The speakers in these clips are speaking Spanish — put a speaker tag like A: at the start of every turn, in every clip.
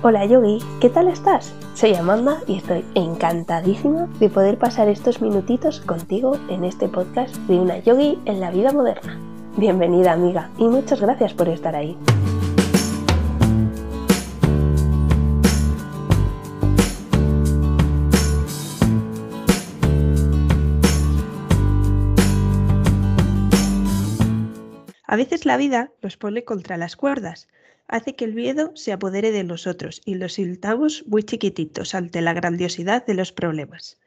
A: Hola Yogi, ¿qué tal estás? Soy Amanda y estoy encantadísima de poder pasar estos minutitos contigo en este podcast de una yogi en la vida moderna. Bienvenida amiga y muchas gracias por estar ahí. A veces la vida nos pone contra las cuerdas hace que el miedo se apodere de nosotros y los sintamos muy chiquititos ante la grandiosidad de los problemas.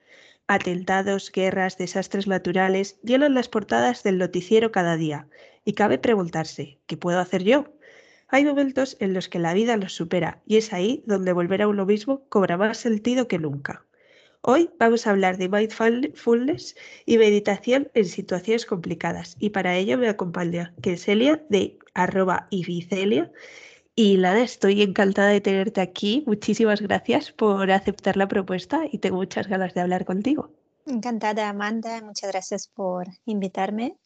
A: Atentados, guerras, desastres naturales llenan las portadas del noticiero cada día y cabe preguntarse, ¿qué puedo hacer yo? Hay momentos en los que la vida los supera y es ahí donde volver a uno mismo cobra más sentido que nunca. Hoy vamos a hablar de mindfulness y meditación en situaciones complicadas y para ello me acompaña Kenselia de arroba ibicelia y nada, estoy encantada de tenerte aquí. Muchísimas gracias por aceptar la propuesta y tengo muchas ganas de hablar contigo.
B: Encantada, Amanda. Muchas gracias por invitarme.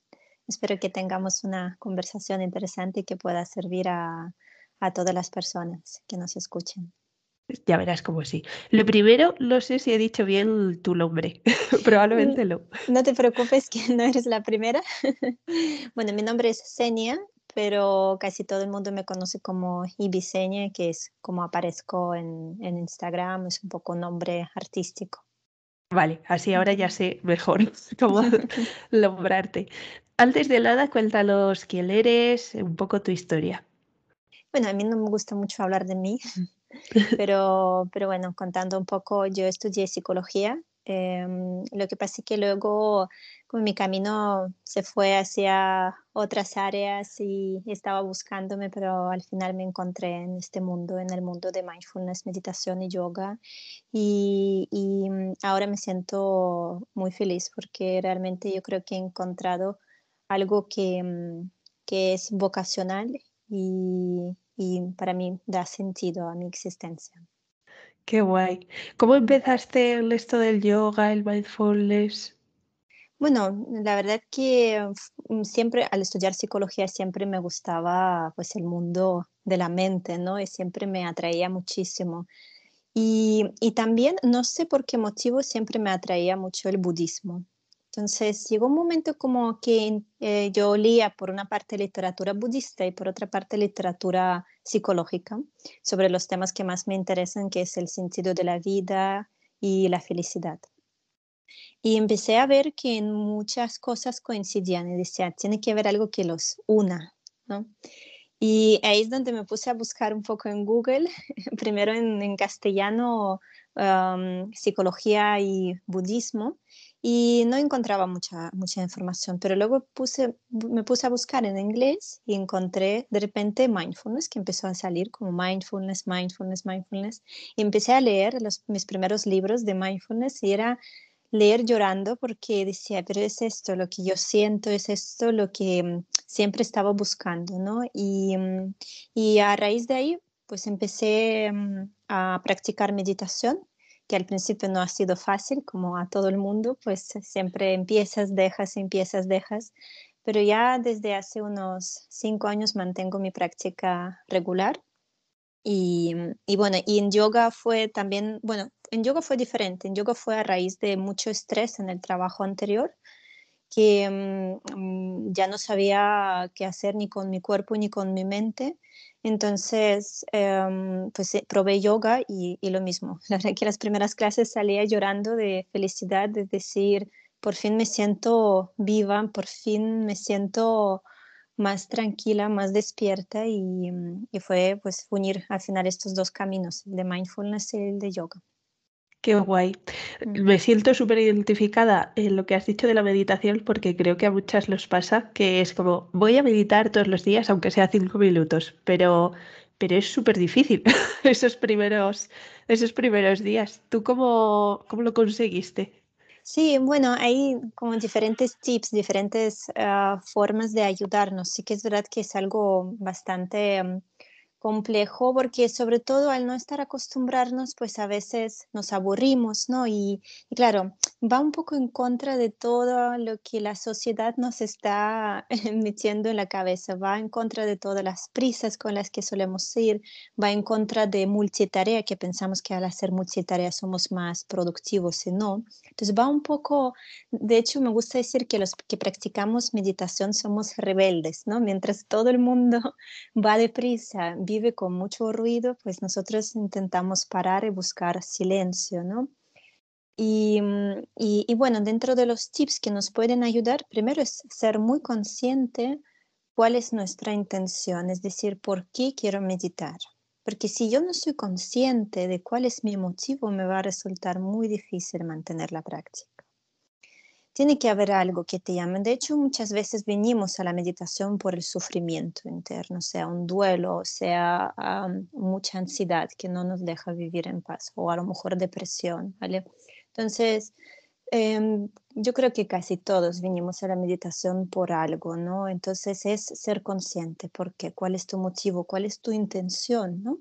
B: Espero que tengamos una conversación interesante y que pueda servir a, a todas las personas que nos escuchen.
A: Ya verás cómo sí. Lo primero, no sé si he dicho bien tu nombre. Probablemente no.
B: No te preocupes que no eres la primera. bueno, mi nombre es Senia pero casi todo el mundo me conoce como Ibiseña, que es como aparezco en, en Instagram, es un poco nombre artístico.
A: Vale, así ahora ya sé mejor cómo nombrarte. Antes de nada, cuéntanos quién eres, un poco tu historia.
B: Bueno, a mí no me gusta mucho hablar de mí, pero, pero bueno, contando un poco, yo estudié psicología. Em, lo que pasa es que luego como mi camino se fue hacia otras áreas y estaba buscándome, pero al final me encontré en este mundo, en el mundo de mindfulness, meditación y yoga. Y, y mm, ahora me siento muy feliz porque realmente yo creo que he encontrado algo que, mm, que es vocacional y, y para mí da sentido a mi existencia.
A: Qué guay. ¿Cómo empezaste en esto del yoga, el mindfulness?
B: Bueno, la verdad que mm, siempre al estudiar psicología siempre me gustaba pues el mundo de la mente, ¿no? Y siempre me atraía muchísimo. Y, y también, no sé por qué motivo, siempre me atraía mucho el budismo. Entonces llegó un momento como que eh, yo leía por una parte literatura budista y por otra parte literatura psicológica sobre los temas que más me interesan, que es el sentido de la vida y la felicidad. Y empecé a ver que en muchas cosas coincidían y decía, tiene que haber algo que los una, ¿no? Y ahí es donde me puse a buscar un poco en Google, primero en, castellano, psicología y budismo, y no encontraba mucha, mucha información, pero luego me puse a buscar en inglés y encontré de repente mindfulness, que empezó a salir como mindfulness, mindfulness, mindfulness, y empecé a leer los, mis primeros libros de mindfulness y era leer llorando porque decía, pero es esto lo que yo siento, es esto lo que mm, siempre estaba buscando, ¿no? Y, mm, y a raíz de ahí, pues empecé mm, a practicar meditación, que al principio no ha sido fácil, como a todo el mundo, pues siempre empiezas, dejas, empiezas, dejas, pero ya desde hace unos cinco años mantengo mi práctica regular. Y, y bueno, y en yoga fue también, bueno, en yoga fue diferente. En yoga fue a raíz de mucho estrés en el trabajo anterior, que mm, ya no sabía qué hacer ni con mi cuerpo ni con mi mente. Entonces, em, pues eh, probé yoga y, y, lo mismo. La verdad que las primeras clases salía llorando de felicidad, de decir, por fin me siento viva, por fin me siento más tranquila, más despierta y, mm, y fue pues unir al final estos dos caminos, el de mindfulness y el de yoga.
A: Qué guay. Me siento súper identificada en lo que has dicho de la meditación porque creo que a muchas los pasa que es como voy a meditar todos los días aunque sea cinco minutos, pero, pero es súper difícil esos primeros, esos primeros días. ¿Tú cómo, cómo lo conseguiste?
B: Sí, bueno, hay como diferentes tips, diferentes ah, formas de ayudarnos. Sí que es verdad que es algo bastante... Mm, complejo porque sobre todo al no estar acostumbrarnos, pues a veces nos aburrimos, ¿no? Y, claro, va un poco en contra de todo lo que la sociedad nos está metiendo en la cabeza, va en contra de todas las prisas con las que solemos ir, va en contra de multitarea, que pensamos que al hacer multitarea somos más productivos y no. Entonces va un poco, de hecho me gusta decir que los que practicamos meditación somos rebeldes, ¿no? Mientras todo el mundo va deprisa, con mucho ruido, pues nosotros intentamos parar y buscar silencio, ¿no? Mm, y, bueno, dentro de los tips que nos pueden ayudar, primero es ser muy consciente cuál es nuestra intención, es decir, por qué quiero meditar. Porque si yo no soy consciente de cuál es mi motivo, me va a resultar muy difícil mantener la práctica tiene que haber algo que te llame. De hecho, muchas veces venimos a la meditación por el sufrimiento interno, sea un duelo, sea mucha ansiedad que no nos deja vivir en paz, o a lo mejor depresión, ¿vale? Entonces, em, yo creo que casi todos venimos a la meditación por algo, ¿no? Entonces es ser consciente, ¿por qué? ¿Cuál es tu motivo? ¿Cuál es tu intención, ¿no?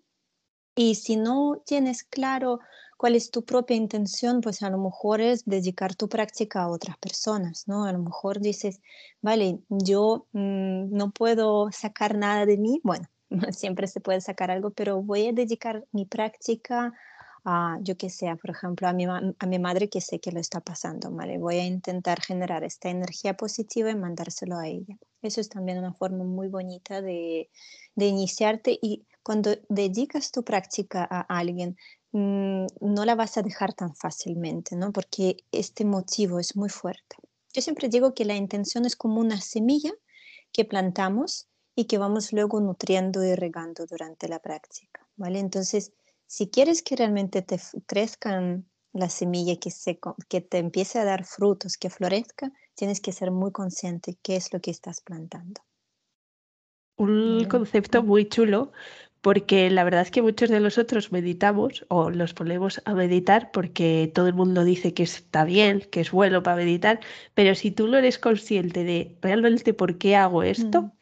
B: Y si no tienes claro cuál es tu propia intención, pues a lo mejor es dedicar tu práctica a otras personas, ¿no? A lo mejor dices, vale, yo mm, no puedo sacar nada de mí, bueno, siempre se puede sacar algo, pero voy a dedicar mi práctica a, yo que sea, por ejemplo, a mi, a mi madre que sé que lo está pasando, ¿vale? Voy a intentar generar esta energía positiva y mandárselo a ella. Eso es también una forma muy bonita de, de iniciarte y cuando dedicas tu práctica a alguien, mm, no la vas a dejar tan fácilmente, ¿no? Porque este motivo es muy fuerte. Yo siempre digo que la intención es como una semilla que plantamos y que vamos luego nutriendo y regando durante la práctica, ¿vale? Entonces, si quieres que realmente te crezcan la semilla, que, se, que te empiece a dar frutos, que florezca, tienes que ser muy consciente qué es lo que estás plantando.
A: Un concepto muy chulo porque la verdad es que muchos de nosotros meditamos o los ponemos a meditar porque todo el mundo dice que está bien, que es bueno para meditar, pero si tú no eres consciente de realmente por qué hago esto, mm.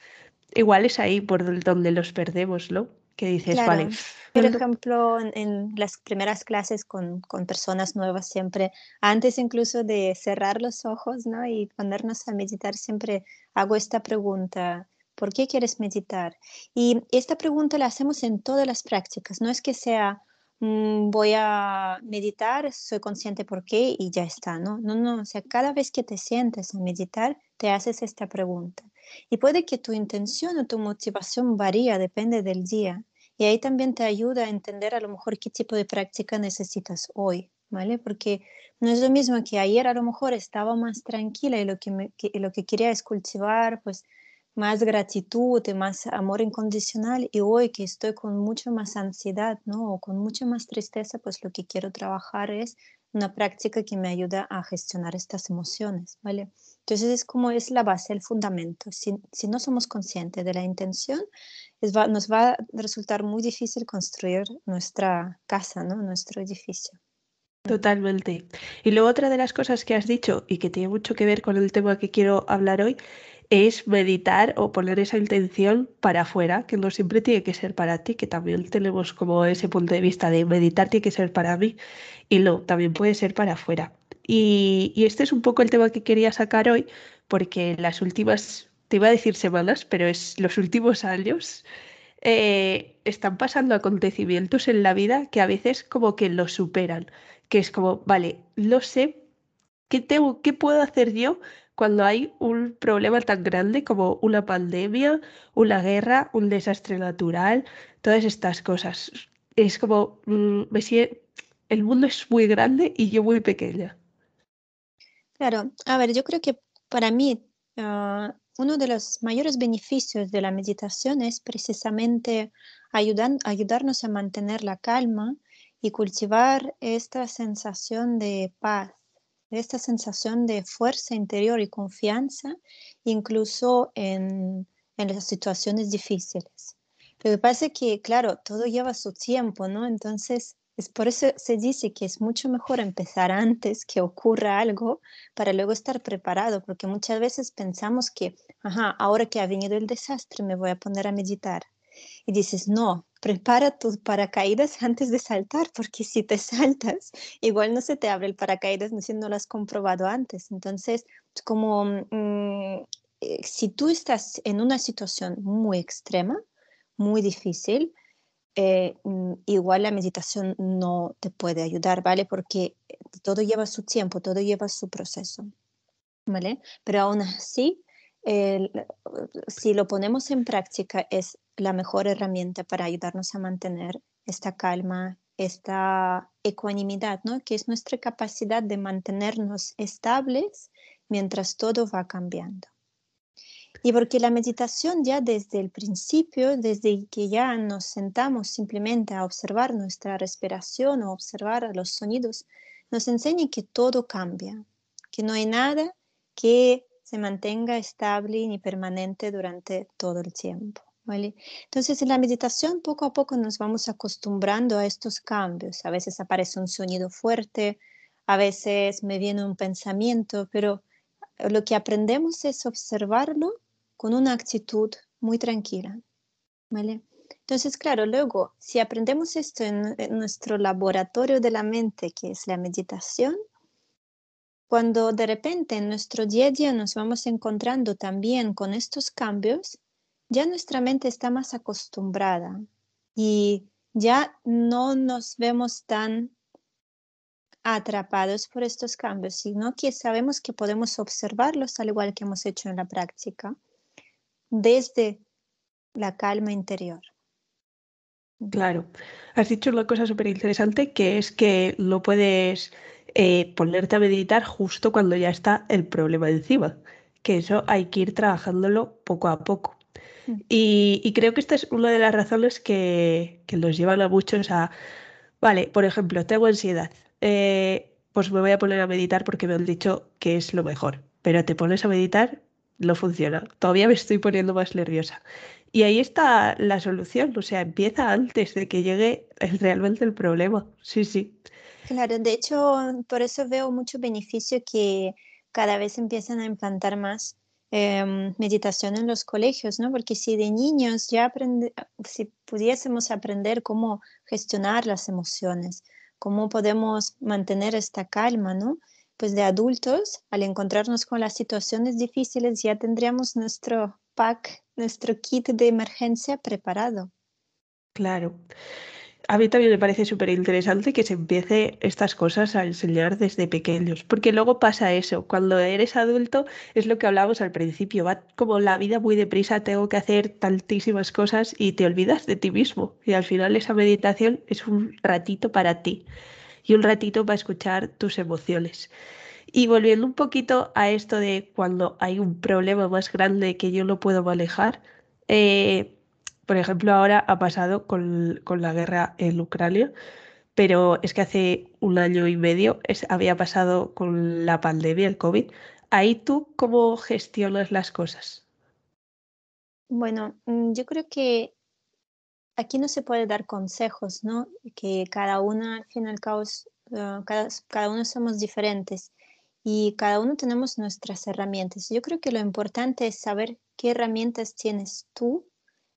A: igual es ahí por donde los perdemos, ¿no? Que dices, vale.
B: Por ejemplo, en, las primeras clases con, con, personas nuevas, siempre, antes incluso de cerrar los ojos ¿no? y ponernos a meditar, siempre hago esta pregunta ¿Por qué quieres meditar? Y esta pregunta la hacemos en todas las prácticas. No es que sea, mm, voy a meditar, soy consciente por qué y ya está. No, no, no. O sea, cada vez que te sientes a meditar, te haces esta pregunta. Y puede que tu intención o tu motivación varía, depende del día. Y ahí también te ayuda a entender a lo mejor qué tipo de práctica necesitas hoy, ¿vale? Porque no es lo mismo que ayer a lo mejor estaba más tranquila y lo que, me, lo que quería es cultivar, pues, más gratitud y más amor incondicional y hoy que estoy con mucha más ansiedad, ¿no? O con mucha más tristeza, pues lo que quiero trabajar es una práctica que me ayuda a gestionar estas emociones, ¿vale? Entonces es como es la base, el fundamento. Si, si no somos conscientes de la intención, es nos va a resultar muy difícil construir nuestra casa, ¿no? Nuestro edificio.
A: Totalmente. Y luego otra de las cosas que has dicho y que tiene mucho que ver con el tema que quiero hablar hoy es meditar o poner esa intención para afuera, que no siempre tiene que ser para ti, que también tenemos como ese punto de vista de meditar tiene que ser para mí y no, también puede ser para afuera. Y, este es un poco el tema que quería sacar hoy, porque las últimas, te iba a decir semanas, pero es los últimos años, eh, están pasando acontecimientos en la vida que a veces como que lo superan, que es como, vale, lo sé, ¿qué, tengo, qué puedo hacer yo cuando hay un problema tan grande como una pandemia, una guerra, un desastre natural, todas estas cosas. Es como, mm, el mundo es muy grande y yo muy pequeña.
B: Claro, a ver, yo creo que para mí ah, uno de los mayores beneficios de la meditación es precisamente ayudarnos a mantener la calma y cultivar esta sensación de paz esta sensación de fuerza interior y confianza, incluso en, las situaciones difíciles. Lo que pasa es que, claro, todo lleva su tiempo, ¿no? Entonces, es por eso se dice que es mucho mejor empezar antes que ocurra algo para luego estar preparado, porque muchas veces pensamos que, ajá, ahora que ha venido el desastre me voy a poner a meditar. Y dices, no, prepara tus paracaídas antes de saltar, porque si te saltas, igual no se te abre el paracaídas si no lo has comprobado antes. Entonces, como mm, eh, si tú estás en una situación muy extrema, muy difícil, eh, mm, igual la meditación no te puede ayudar, ¿vale? Porque todo lleva su tiempo, todo lleva su proceso, ¿vale? Pero aún así, si lo ponemos en práctica, es la mejor herramienta para ayudarnos a mantener esta calma, esta ecuanimidad, ¿no? que es nuestra capacidad de mantenernos estables mientras todo va cambiando. Y porque la meditación ya desde el principio, desde que ya nos sentamos simplemente a observar nuestra respiración o observar los sonidos, nos enseña que todo cambia, que no hay nada que se mantenga estable ni permanente durante todo el tiempo. ¿vale? Entonces, en la meditación poco a poco nos vamos acostumbrando a estos cambios. A veces aparece un sonido fuerte, a veces me viene un pensamiento, pero lo que aprendemos es observarlo con una actitud muy tranquila. ¿vale? Entonces, claro, luego, si aprendemos esto en nuestro laboratorio de la mente, que es la meditación, cuando de repente en nuestro día a nos vamos encontrando también con estos cambios, ya nuestra mente está más acostumbrada y ya no nos vemos tan atrapados por estos cambios, sino que sabemos que podemos observarlos al igual que hemos hecho en la práctica, desde la calma interior.
A: Claro, has dicho una cosa súper interesante que es que lo puedes eh, ponerte a meditar justo cuando ya está el problema encima, que eso hay que ir trabajándolo poco a poco. Mm. Y, creo que esta es una de las razones que, que los llevan a muchos a, vale, por ejemplo, tengo ansiedad, eh, pues me voy a poner a meditar porque me han dicho que es lo mejor, pero te pones a meditar, no funciona, todavía me estoy poniendo más nerviosa. Y ahí está la solución, o sea, empieza antes de que llegue realmente el problema. Sí, sí.
B: Claro, de hecho, por eso veo mucho beneficio que cada vez empiezan a implantar más em, meditación en los colegios, ¿no? Porque si de niños ya aprende, si pudiésemos aprender cómo gestionar las emociones, cómo podemos mantener esta calma, ¿no? Pues de adultos, al encontrarnos con las situaciones difíciles, ya tendríamos nuestro pack, nuestro kit de emergencia preparado.
A: Claro a mí también me parece súper interesante que se empiece estas cosas a enseñar desde pequeños, porque luego pasa eso, cuando eres adulto es lo que hablábamos al principio, va como la vida muy deprisa, tengo que hacer tantísimas cosas y te olvidas de ti mismo y al final esa meditación es un ratito para ti y un ratito para escuchar tus emociones. Y volviendo un poquito a esto de cuando hay un problema más grande que yo no puedo manejar, eh, por ejemplo, ahora ha pasado con, la guerra en Ucrania, pero es que hace un año y medio había pasado con la pandemia, el COVID. Ahí tú, ¿cómo gestionas las cosas?
B: Bueno, mm, yo creo que aquí no se puede dar consejos, ¿no? Que cada uno, al fin y al cabo, ah, cada, cada uno somos diferentes y cada uno tenemos nuestras herramientas. Yo creo que lo importante es saber qué herramientas tienes tú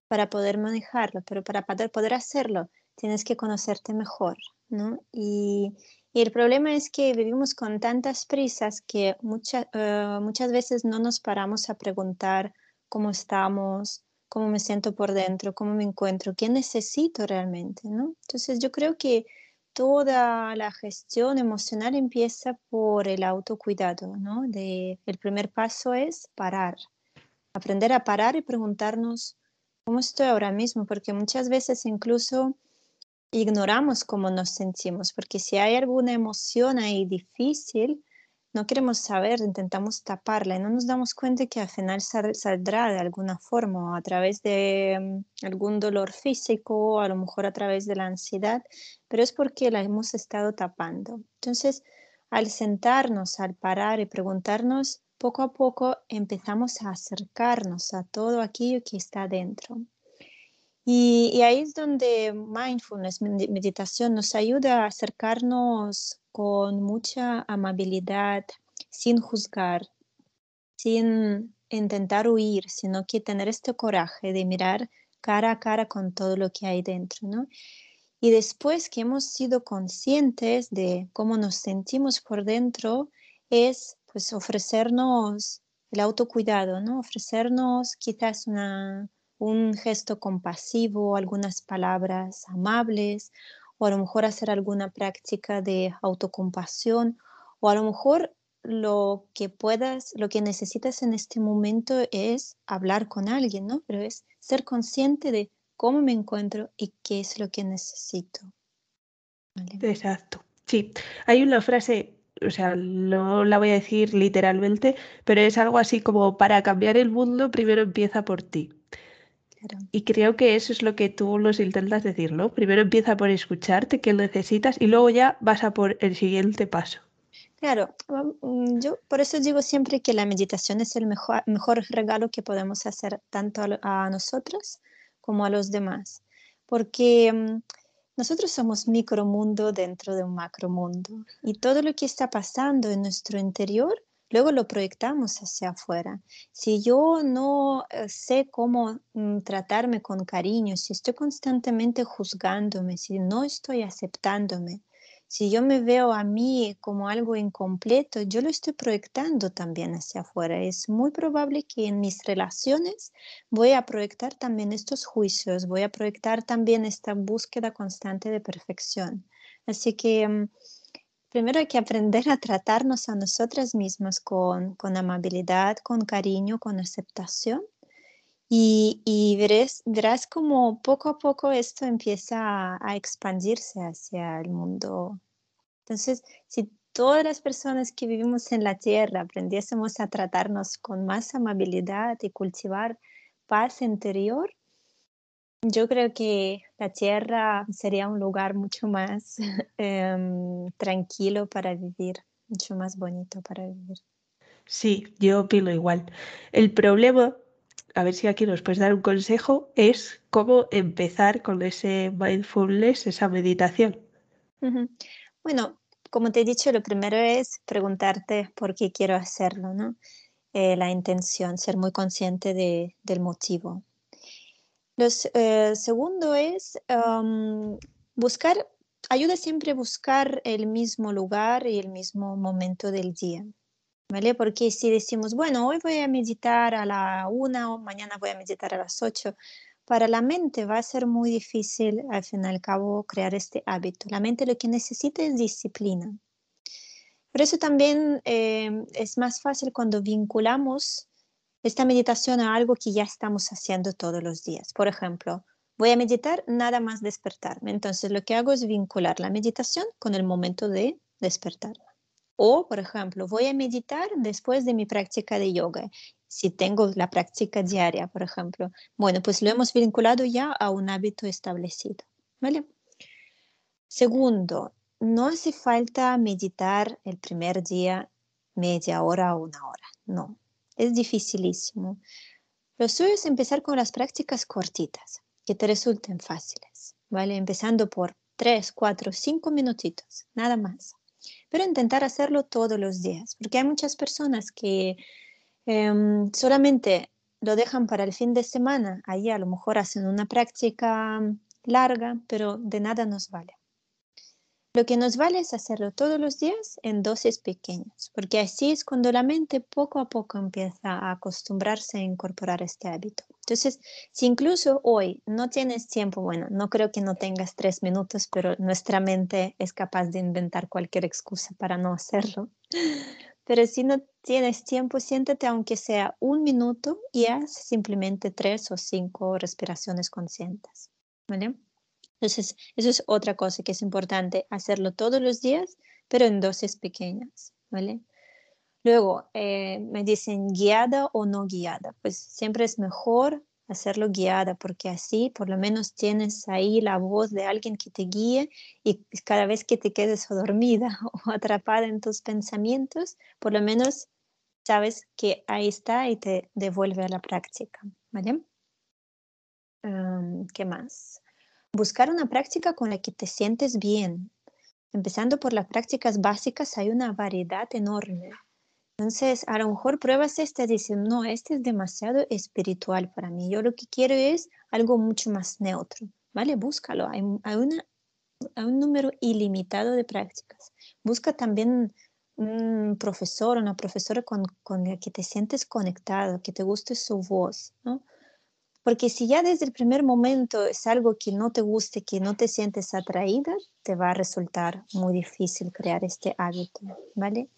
B: para poder manejarlo, pero para poder hacerlo tienes que conocerte mejor, ¿no? Y, el problema es que vivimos con tantas prisas que eh, muchas veces no nos paramos a preguntar cómo estamos, cómo me siento por dentro, cómo me encuentro, qué necesito realmente, ¿no? Entonces yo creo que toda la gestión emocional empieza por el autocuidado, ¿no? De, el primer paso es parar, aprender a parar y preguntarnos cómo estoy ahora mismo, porque muchas veces incluso ignoramos cómo nos sentimos, porque si hay alguna emoción ahí difícil, no queremos saber, intentamos taparla y no nos damos cuenta que al final saldrá de alguna forma, a través de mm, algún dolor físico, a lo mejor a través de la ansiedad, pero es porque la hemos estado tapando. Entonces, al sentarnos, al parar y preguntarnos, poco a poco empezamos a acercarnos a todo aquello que está dentro. Y, ahí es donde mindfulness, meditación, nos ayuda a acercarnos con mucha amabilidad, sin juzgar, sin intentar huir, sino que tener este coraje de mirar cara a cara con todo lo que hay dentro, ¿no? Y después que hemos sido conscientes de cómo nos sentimos por dentro, es pues ofrecernos el autocuidado, ¿no? Ofrecernos quizás una, un gesto compasivo, algunas palabras amables, o a lo mejor hacer alguna práctica de autocompasión, o a lo mejor lo que puedas, lo que necesitas en este momento es hablar con alguien, ¿no? Pero es ser consciente de cómo me encuentro y qué es lo que necesito.
A: Exacto. Sí, hay una frase, o sea, no la voy a decir literalmente, pero es algo así como para cambiar el mundo primero empieza por ti. Y creo que eso es lo que tú nos intentas decir, ¿no? Primero empieza por escucharte, qué necesitas, y luego ya vas a por el siguiente paso.
B: Claro, mm, yo por eso digo siempre que la meditación es el mejor, mejor regalo que podemos hacer tanto a, nosotros como a los demás, porque mm, nosotros somos micromundo dentro de un macromundo y todo lo que está pasando en nuestro interior luego lo proyectamos hacia afuera. Si yo no eh, sé cómo mm, tratarme con cariño, si estoy constantemente juzgándome, si no estoy aceptándome, si yo me veo a mí como algo incompleto, yo lo estoy proyectando también hacia afuera. Es muy probable que en mis relaciones voy a proyectar también estos juicios, voy a proyectar también esta búsqueda constante de perfección. Así que mm, primero hay que aprender a tratarnos a nosotras mismas con, con amabilidad, con cariño, con aceptación. Y, verás, verás como poco a poco esto empieza a, expandirse hacia el mundo. Entonces, si todas las personas que vivimos en la Tierra aprendiésemos a tratarnos con más amabilidad y cultivar paz interior, yo creo que la Tierra sería un lugar mucho más em, tranquilo para vivir, mucho más bonito para vivir.
A: Sí, yo opino igual. El problema a ver si aquí nos puedes dar un consejo, es cómo empezar con ese mindfulness, esa meditación.
B: Bueno, como te he dicho, lo primero es preguntarte por qué quiero hacerlo, ¿no? Eh, la intención, ser muy consciente de, del motivo. Lo eh, segundo es buscar, ayuda siempre a buscar el mismo lugar y el mismo momento del día. ¿Vale? Porque si decimos, bueno, hoy voy a meditar a la una o mañana voy a meditar a las ocho, para la mente va a ser muy difícil al fin y al cabo crear este hábito. La mente lo que necesita es disciplina. Por eso también eh, es más fácil cuando vinculamos esta meditación a algo que ya estamos haciendo todos los días. Por ejemplo, voy a meditar nada más despertarme. Entonces lo que hago es vincular la meditación con el momento de despertarme. O, por ejemplo, voy a meditar después de mi práctica de yoga. Si tengo la práctica diaria, por ejemplo. Bueno, pues lo hemos vinculado ya a un hábito establecido. ¿Vale? Segundo, no hace falta meditar el primer día media hora o una hora. No, es dificilísimo. Lo suyo es empezar con las prácticas cortitas, que te resulten fáciles, ¿vale? Empezando por tres, cuatro, cinco minutitos, nada más pero intentar hacerlo todos los días, porque hay muchas personas que em, solamente lo dejan para el fin de semana, ahí a lo mejor hacen una práctica larga, pero de nada nos vale. Lo que nos vale es hacerlo todos los días en dosis pequeñas, porque así es cuando la mente poco a poco empieza a acostumbrarse a incorporar este hábito. Entonces, si incluso hoy no tienes tiempo, bueno, no creo que no tengas tres minutos, pero nuestra mente es capaz de inventar cualquier excusa para no hacerlo. Pero si no tienes tiempo, siéntate aunque sea un minuto y haz simplemente tres o cinco respiraciones conscientes. ¿Vale? Entonces, eso es otra cosa que es importante, hacerlo todos los días, pero en dosis pequeñas, ¿vale? Luego, eh, me dicen guiada o no guiada. Pues siempre es mejor hacerlo guiada, porque así por lo menos tienes ahí la voz de alguien que te guíe y cada vez que te quedes dormida o atrapada en tus pensamientos, por lo menos sabes que ahí está y te devuelve a la práctica, ¿vale? ¿Qué más? Buscar una práctica con la que te sientes bien. Empezando por las prácticas básicas, hay una variedad enorme. Entonces, a lo mejor pruebas esta y dices, no, este es demasiado espiritual para mí. Yo lo que quiero es algo mucho más neutro, ¿vale? Búscalo. Hay, hay, una, hay un número ilimitado de prácticas. Busca también un profesor, una profesora con, con la que te sientes conectado, que te guste su voz, ¿no? Porque si ya desde el primer momento es algo que no te guste, que no te sientes atraída, te va a resultar muy difícil crear este hábito, ¿vale?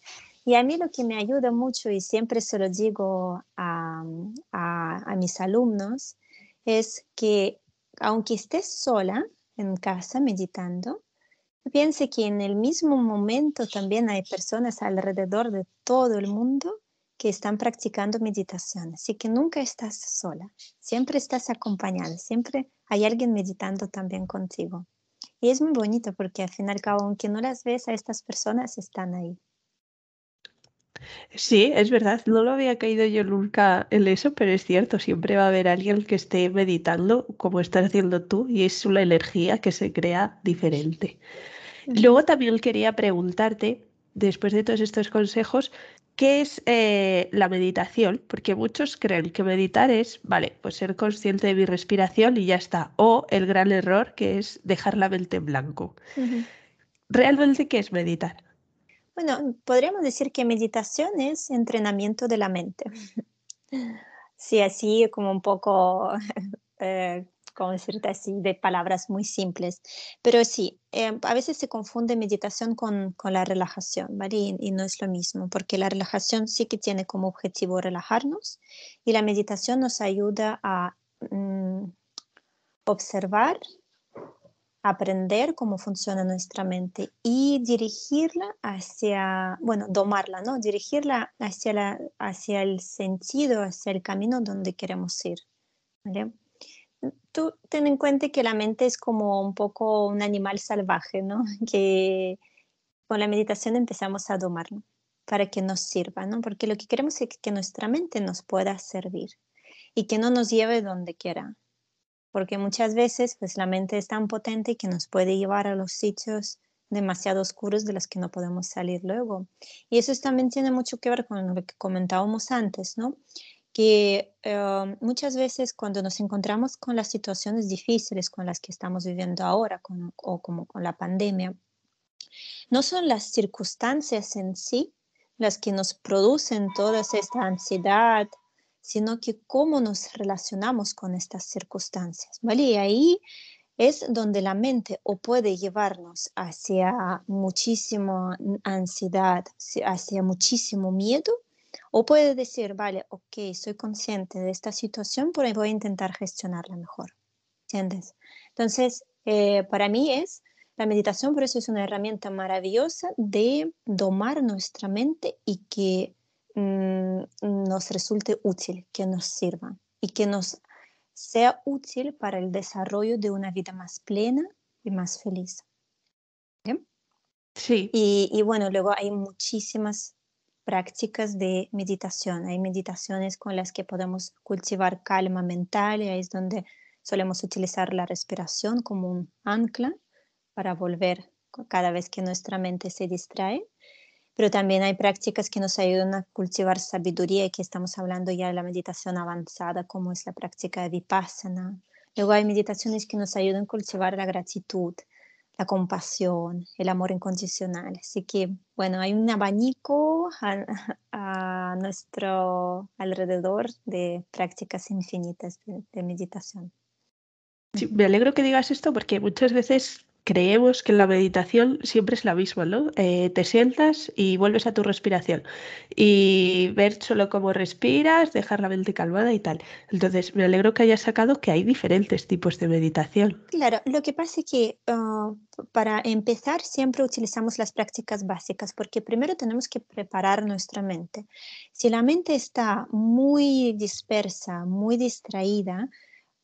B: Y a mí lo que me ayuda mucho, y siempre se lo digo a, a, a mis alumnos, es que aunque estés sola en casa meditando, piense que en el mismo momento también hay personas alrededor de todo el mundo que están practicando meditación. Así que nunca estás sola, siempre estás acompañada, siempre hay alguien meditando también contigo. Y es muy bonito porque al fin y al cabo, aunque no las ves, a estas personas están ahí.
A: Sí, es verdad, no lo había caído yo nunca en eso, pero es cierto, siempre va a haber alguien que esté meditando como estás haciendo tú y es una energía que se crea diferente. Luego también quería preguntarte, después de todos estos consejos, ¿qué es eh, la meditación? Porque muchos creen que meditar es, vale, pues ser consciente de mi respiración y ya está. O el gran error que es dejar la mente en blanco. ¿Realmente qué es meditar?
B: Bueno, podríamos decir que meditación es entrenamiento de la mente. Sí, así como un poco eh, como decirte así, de palabras muy simples. Pero sí, eh, a veces se confunde meditación con, con la relajación, ¿vale? Y, no es lo mismo, porque la relajación sí que tiene como objetivo relajarnos y la meditación nos ayuda a mm, observar, aprender cómo funciona nuestra mente y dirigirla hacia, bueno, domarla, ¿no? Dirigirla hacia, la, hacia el sentido, hacia el camino donde queremos ir, ¿vale? Tú ten en cuenta que la mente es como un poco un animal salvaje, ¿no? Que con la meditación empezamos a domarlo para que nos sirva, ¿no? Porque lo que queremos es que nuestra mente nos pueda servir y que no nos lleve donde quiera. Porque muchas veces, pues la mente es tan potente que nos puede llevar a los sitios demasiado oscuros de los que no podemos salir luego. Y eso también tiene mucho que ver con lo que comentábamos antes, ¿no? Que em, muchas veces cuando nos encontramos con las situaciones difíciles con las que estamos viviendo ahora o como con la pandemia, no son las circunstancias en sí las que nos producen toda esta ansiedad, sino que cómo nos relacionamos con estas circunstancias, ¿vale? Y ahí es donde la mente o puede llevarnos hacia muchísima ansiedad, hacia muchísimo miedo, o puede decir, vale, ok, soy consciente de esta situación, pero voy a intentar gestionarla mejor. ¿Entiendes? Entonces, eh, para mí es, la meditación por eso es una herramienta maravillosa de domar nuestra mente y que mm, nos resulte útil, que nos sirva y que nos sea útil para el desarrollo de una vida más plena y más feliz.
A: Sí.
B: Y, y, bueno, luego hay muchísimas prácticas de meditación. Hay meditaciones con las que podemos cultivar calma mental y ahí es donde solemos utilizar la respiración como un ancla para volver cada vez que nuestra mente se distrae. Pero también hay prácticas que nos ayudan a cultivar sabiduría y que estamos hablando ya de la meditación avanzada, como es la práctica de vipassana. Luego hay meditaciones que nos ayudan a cultivar la gratitud, la compasión, el amor incondicional. Así que, bueno, hay un abanico a, nuestro alrededor de prácticas infinitas de, meditación.
A: me alegro que digas esto porque muchas veces creemos que la meditación siempre es la misma, ¿no? Eh, te sientas y vuelves a tu respiración y ver solo cómo respiras, dejar la mente calmada y tal. Entonces, me alegro que hayas sacado que hay diferentes tipos de meditación.
B: Claro, lo que pasa es que ah, para empezar siempre utilizamos las prácticas básicas porque primero tenemos que preparar nuestra mente. Si la mente está muy dispersa, muy distraída,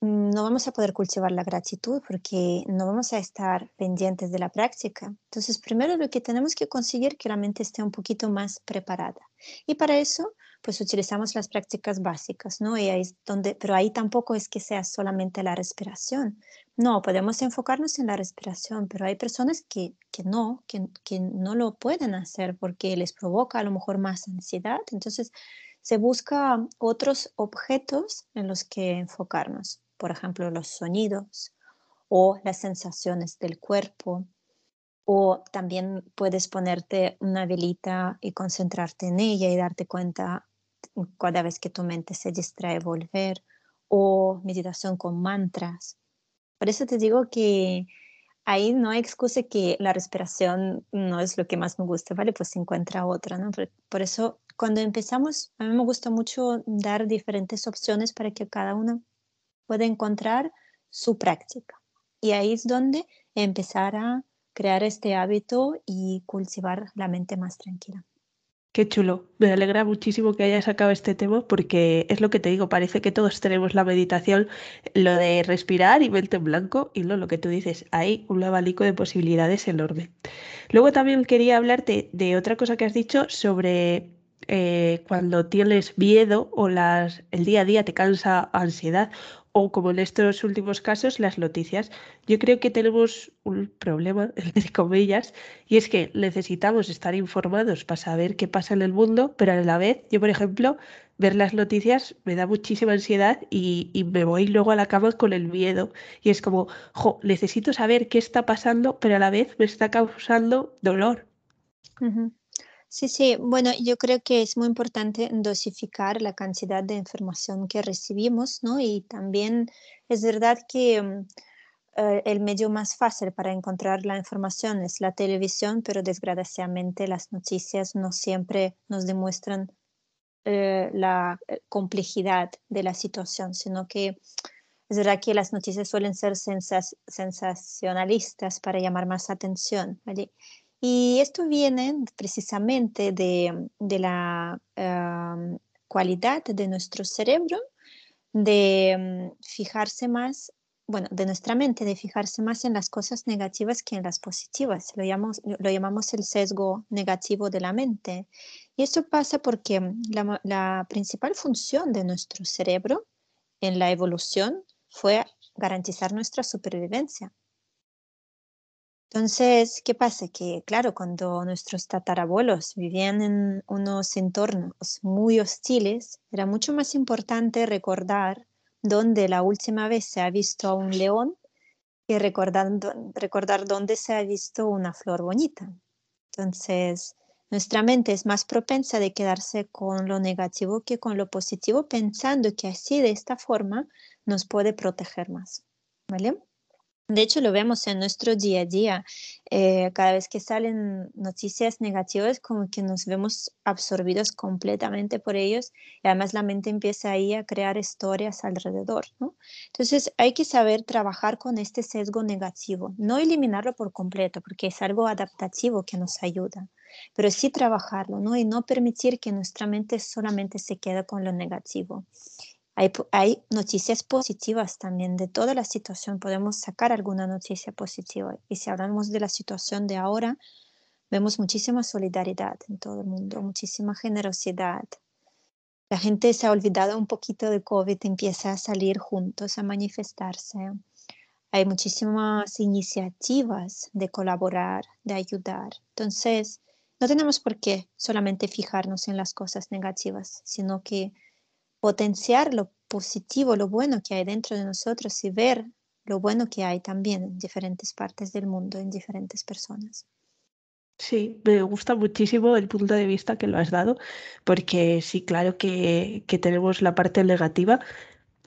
B: no vamos a poder cultivar la gratitud porque no vamos a estar pendientes de la práctica. Entonces, primero lo que tenemos que conseguir es que la mente esté un poquito más preparada. Y para eso, pues utilizamos las prácticas básicas, ¿no? Y es donde, pero ahí tampoco es que sea solamente la respiración. No, podemos enfocarnos en la respiración, pero hay personas que, que no, que, que no lo pueden hacer porque les provoca a lo mejor más ansiedad. Entonces, se busca otros objetos en los que enfocarnos, por ejemplo, los sonidos o las sensaciones del cuerpo o también puedes ponerte una velita y concentrarte en ella y darte cuenta cada vez que tu mente se distrae volver. O meditación con mantras. Por eso te digo que ahí no hay excusa que la respiración no es lo que más me gusta, ¿vale? Pues se encuentra otra, ¿no? Por, eso cuando empezamos, a mí me gusta mucho dar diferentes opciones para que cada uno pueda encontrar su práctica. Y ahí es donde empezar a crear este hábito y cultivar la mente más tranquila.
A: Qué chulo. Me alegra muchísimo que hayas sacado este tema porque es lo que te digo, parece que todos tenemos la meditación, lo de respirar y mente en blanco y lo que tú dices, hay un abanico de posibilidades enorme. Luego también quería hablarte de otra cosa que has dicho sobre eh, cuando tienes miedo o las, el día a día te cansa ansiedad o como en estos últimos casos, las noticias. Yo creo que tenemos un problema, entre comillas, y es que necesitamos estar informados para saber qué pasa en el mundo, pero a la vez, yo por ejemplo, ver las noticias me da muchísima ansiedad y, me voy luego a la cama con el miedo. Y es como, jo, necesito saber qué está pasando, pero a la vez me está causando dolor.
B: Sí, sí, bueno, yo creo que es muy importante dosificar la cantidad de información que recibimos, ¿no? Y también es verdad que mm, eh, el medio más fácil para encontrar la información es la televisión, pero desgraciadamente las noticias no siempre nos demuestran eh, la eh, complejidad de la situación, sino que es verdad que las noticias suelen ser sensacionalistas para llamar más atención, ¿vale? Y esto viene precisamente de, la cualidad de nuestro cerebro de mm, fijarse más, bueno, de nuestra mente, de fijarse más en las cosas negativas que en las positivas. Lo llamamos, lo llamamos el sesgo negativo de la mente. Y esto pasa porque mm, la, la principal función de nuestro cerebro en la evolución fue garantizar nuestra supervivencia. Entonces, ¿qué pasa? Que claro, cuando nuestros tatarabuelos vivían en unos entornos muy hostiles, era mucho más importante recordar dónde la última vez se ha visto a un león que recordar, dónde se ha visto una flor bonita. Entonces, nuestra mente es más propensa de quedarse con lo negativo que con lo positivo, pensando que así, de esta forma, nos puede proteger más. ¿Vale? De hecho, lo vemos en nuestro día a día. Eh, cada vez que salen noticias negativas, como que nos vemos absorbidos completamente por ellos y además la mente empieza ahí a crear historias alrededor. Entonces, hay que saber trabajar con este sesgo negativo, no eliminarlo por completo, porque es algo adaptativo que nos ayuda, pero sí trabajarlo y no permitir que nuestra mente solamente se quede con lo negativo. Hay, noticias positivas también de toda la situación. Podemos sacar alguna noticia positiva. Y si hablamos de la situación de ahora, vemos muchísima solidaridad en todo el mundo, muchísima generosidad. La gente se ha olvidado un poquito de COVID, empieza a salir juntos, a manifestarse. Hay muchísimas iniciativas de colaborar, de ayudar. Entonces, no tenemos por qué solamente fijarnos en las cosas negativas, sino que potenciar lo positivo, lo bueno que hay dentro de nosotros y ver lo bueno que hay también en diferentes partes del mundo, en diferentes personas.
A: Sí, me gusta muchísimo el punto de vista que lo has dado, porque sí, claro que, que tenemos la parte negativa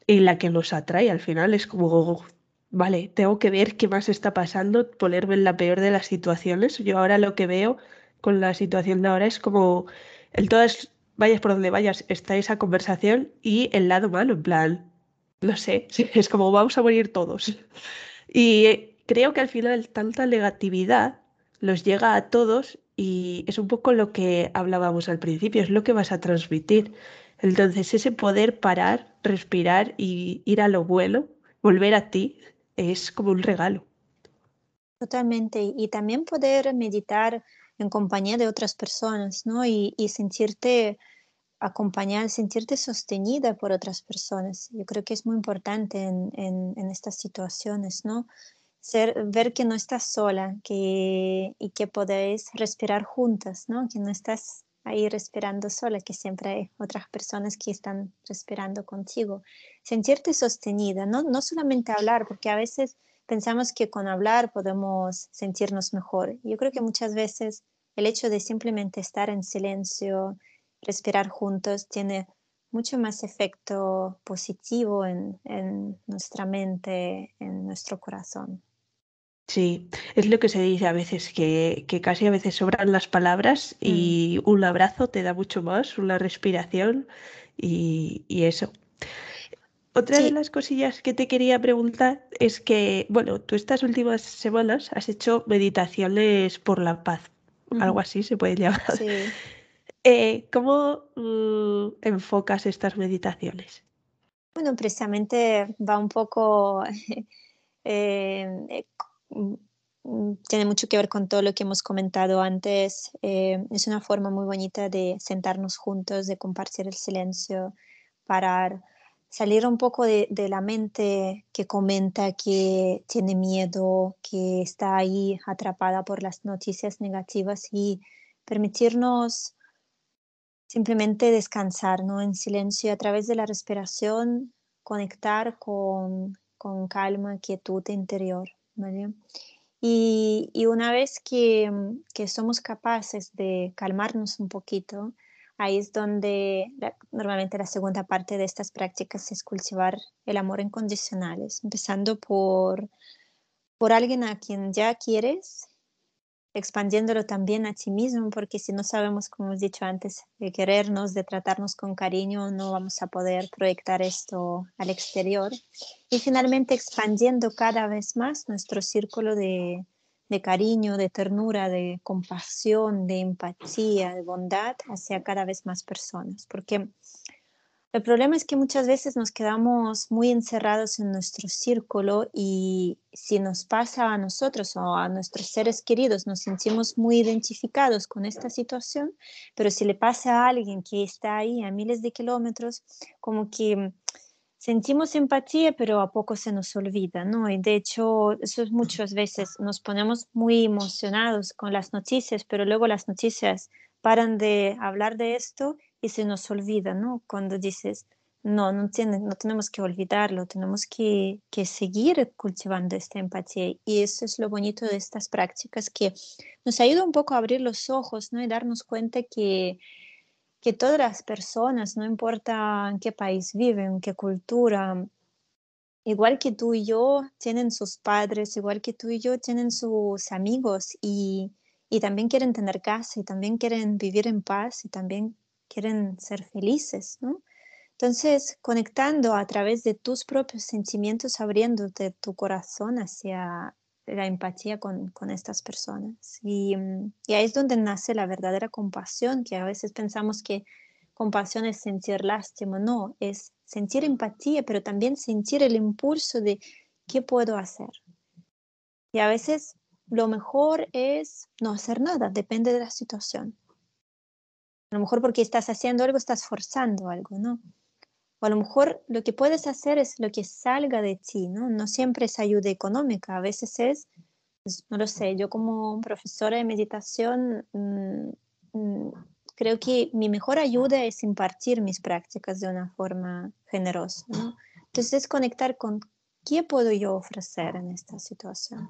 A: y la que nos atrae al final es como, vale, tengo que ver qué más está pasando, ponerme en la peor de las situaciones. Yo ahora lo que veo con la situación de ahora es como el todas vayas por donde vayas, está esa conversación y el lado malo, en plan, no sé, es como vamos a morir todos. Y creo que al final tanta negatividad los llega a todos y es un poco lo que hablábamos al principio, es lo que vas a transmitir. Entonces ese poder parar, respirar y ir a lo bueno, volver a ti, es como un regalo.
B: Totalmente. Y también poder meditar en compañía de otras personas, ¿no? Y, sentirte acompañar, sentirte sostenida por otras personas. Yo creo que es muy importante en, en, estas situaciones, ¿no? Ser, ver que no estás sola que, y que podéis respirar juntas, ¿no? Que no estás ahí respirando sola, que siempre hay otras personas que están respirando contigo. Sentirte sostenida, no, no solamente hablar, porque a veces pensamos que con hablar podemos sentirnos mejor. Yo creo que muchas veces el hecho de simplemente estar en silencio, respirar juntos, tiene mucho más efecto positivo en, nuestra mente, en nuestro corazón.
A: Sí, es lo que se dice a veces, que, casi a veces sobran las palabras y mm. un abrazo te da mucho más, una respiración y, eso. Otra de las cosillas que te quería preguntar es que, bueno, tú estas últimas semanas has hecho meditaciones por la paz, algo así se puede llamar. Sí. Eh, ¿Cómo mm, enfocas estas meditaciones?
B: Bueno, precisamente va un poco, eh, eh, mm, tiene mucho que ver con todo lo que hemos comentado antes. es una forma muy bonita de sentarnos juntos, de compartir el silencio, parar, salir un poco de, de la mente que comenta que tiene miedo, que está ahí atrapada por las noticias negativas y permitirnos simplemente descansar, ¿no? En silencio a través de la respiración, conectar con, con calma, quietud interior, ¿vale? Y, y una vez que, que, somos capaces de calmarnos un poquito, ahí es donde normalmente la segunda parte de estas prácticas es cultivar el amor incondicional, empezando por, por alguien a quien ya quieres expandiéndolo también a ti mismo, porque si no sabemos, como hemos dicho antes, de querernos, de tratarnos con cariño, no vamos a poder proyectar esto al exterior. Y finalmente expandiendo cada vez más nuestro círculo de, de cariño, de ternura, de compasión, de empatía, de bondad hacia cada vez más personas, porque el problema es que muchas veces nos quedamos muy encerrados en nuestro círculo y si nos pasa a nosotros o a nuestros seres queridos, nos sentimos muy identificados con esta situación, pero si le pasa a alguien que está ahí a miles de kilómetros, como que sentimos empatía, pero a poco se nos olvida, ¿no? Y de hecho, eso es muchas veces nos ponemos muy emocionados con las noticias, pero luego las noticias paran de hablar de esto y se nos olvida, ¿no? Cuando dices, no, no, tiene, no tenemos que olvidarlo, tenemos que, que, seguir cultivando esta empatía. Y eso es lo bonito de estas prácticas, que nos ayuda un poco a abrir los ojos, ¿no? Y darnos cuenta que, que todas las personas, no importa en qué país viven, en qué cultura, igual que tú y yo, tienen sus padres, igual que tú y yo, tienen sus amigos y, y también quieren tener casa y también quieren vivir en paz y también quieren ser felices, ¿no? Entonces, conectando a través de tus propios sentimientos, abriéndote tu corazón hacia la empatía con, con estas personas. Y, mm, y, ahí es donde nace la verdadera compasión, que a veces pensamos que compasión es sentir lástima, no, es sentir empatía, pero también sentir el impulso de qué puedo hacer. Y a veces lo mejor es no hacer nada, depende de la situación. A lo mejor porque estás haciendo algo, estás forzando algo, ¿no? O a lo mejor lo que puedes hacer es lo que salga de ti, ¿no? No siempre es ayuda económica, a veces es, pues, no lo sé, yo como profesora de meditación mm, mm, creo que mi mejor ayuda es impartir mis prácticas de una forma generosa, ¿no? Entonces es conectar con qué puedo yo ofrecer en esta situación.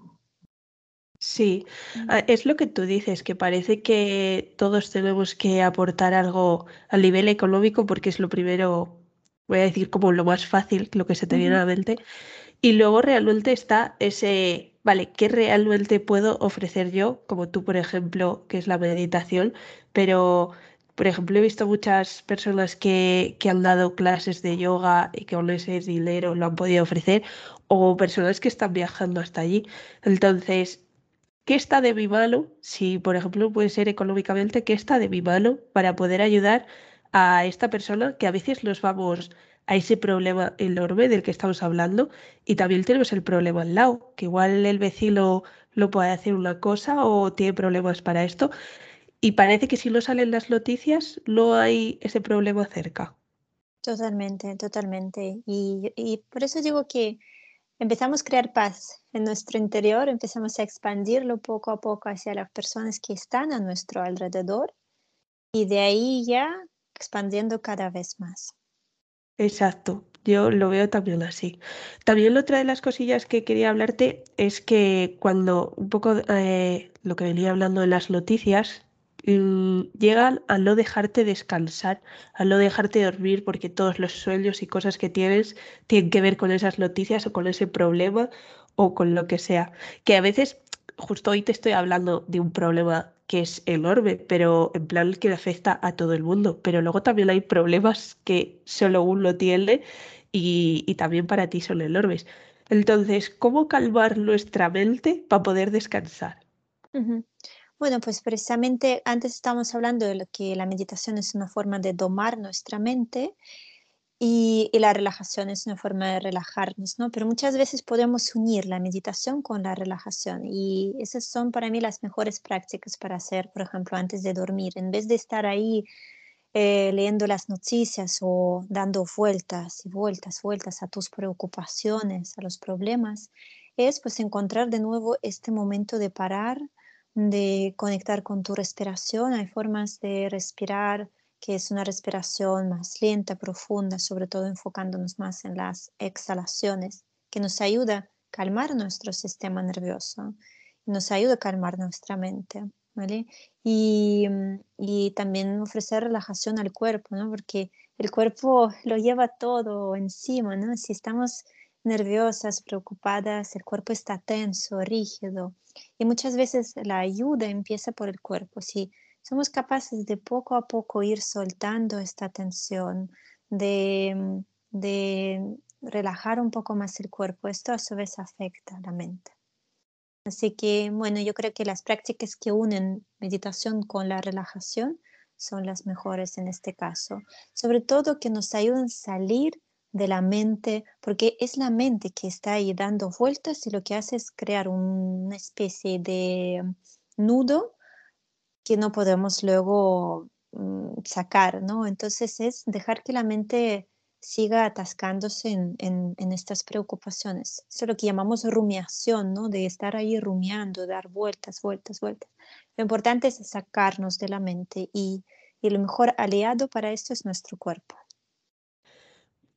A: Sí, ah, es lo que tú dices, que parece que todos tenemos que aportar algo a nivel económico porque es lo primero, voy a decir como lo más fácil, lo que se te viene a la mente. Y luego realmente está ese, vale, ¿qué realmente puedo ofrecer yo? Como tú, por ejemplo, que es la meditación, pero, por ejemplo, he visto muchas personas que, que han dado clases de yoga y que con ese dinero lo han podido ofrecer, o personas que están viajando hasta allí. Entonces, ¿Qué está de mi mano? Si, por ejemplo, puede ser económicamente, ¿qué está de mi mano para poder ayudar a esta persona que a veces nos vamos a ese problema enorme del que estamos hablando y también tenemos el problema al lado, que igual el vecino lo puede hacer una cosa o tiene problemas para esto Y parece que si no salen las noticias, no hay ese problema cerca.
B: Totalmente, totalmente. Y, y por eso digo que empezamos a crear paz en nuestro interior, empezamos a expandirlo poco a poco hacia las personas que están a nuestro alrededor y de ahí ya expandiendo cada vez más.
A: Exacto, yo lo veo también así. También otra de las cosillas que quería hablarte es que cuando un poco eh, lo que venía hablando de las noticias, mm, llegan a no dejarte descansar, a no dejarte dormir, porque todos los sueños y cosas que tienes tienen que ver con esas noticias o con ese problema o con lo que sea. Que a veces, justo hoy te estoy hablando de un problema que es enorme, pero en plan que afecta a todo el mundo. Pero luego también hay problemas que solo uno tiene y, y también para ti son enormes. Entonces, ¿cómo calmar nuestra mente para poder descansar?
B: Bueno, pues precisamente antes estábamos hablando de lo que la meditación es una forma de domar nuestra mente y, la relajación es una forma de relajarnos, ¿no? Pero muchas veces podemos unir la meditación con la relajación y esas son para mí las mejores prácticas para hacer, por ejemplo, antes de dormir. En vez de estar ahí eh, leyendo las noticias o dando vueltas y vueltas, vueltas a tus preocupaciones, a los problemas, es pues encontrar de nuevo este momento de parar, de conectar con tu respiración. Hay formas de respirar que es una respiración más lenta, profunda, sobre todo enfocándonos más en las exhalaciones, que nos ayuda a calmar nuestro sistema nervioso, nos ayuda a calmar nuestra mente. ¿Vale? Y, y, también ofrecer relajación al cuerpo, ¿no? Porque el cuerpo lo lleva todo encima, ¿no? Si estamos nerviosas, preocupadas, el cuerpo está tenso, rígido. Y muchas veces la ayuda empieza por el cuerpo. Si somos capaces de poco a poco ir soltando esta tensión, de, mm, de relajar un poco más el cuerpo. Esto a su vez afecta la mente. Así que, bueno, yo creo que las prácticas que unen meditación con la relajación son las mejores en este caso. Sobre todo que nos ayudan a salir de la mente, porque es la mente que está ahí dando vueltas y lo que hace es crear una especie de nudo que no podemos luego mm, sacar, ¿no? Entonces es dejar que la mente siga atascándose en, estas preocupaciones. Eso es lo que llamamos rumiación, ¿no? De estar ahí rumiando, dar vueltas, vueltas, vueltas. Lo importante es sacarnos de la mente y, y el mejor aliado para esto es nuestro cuerpo.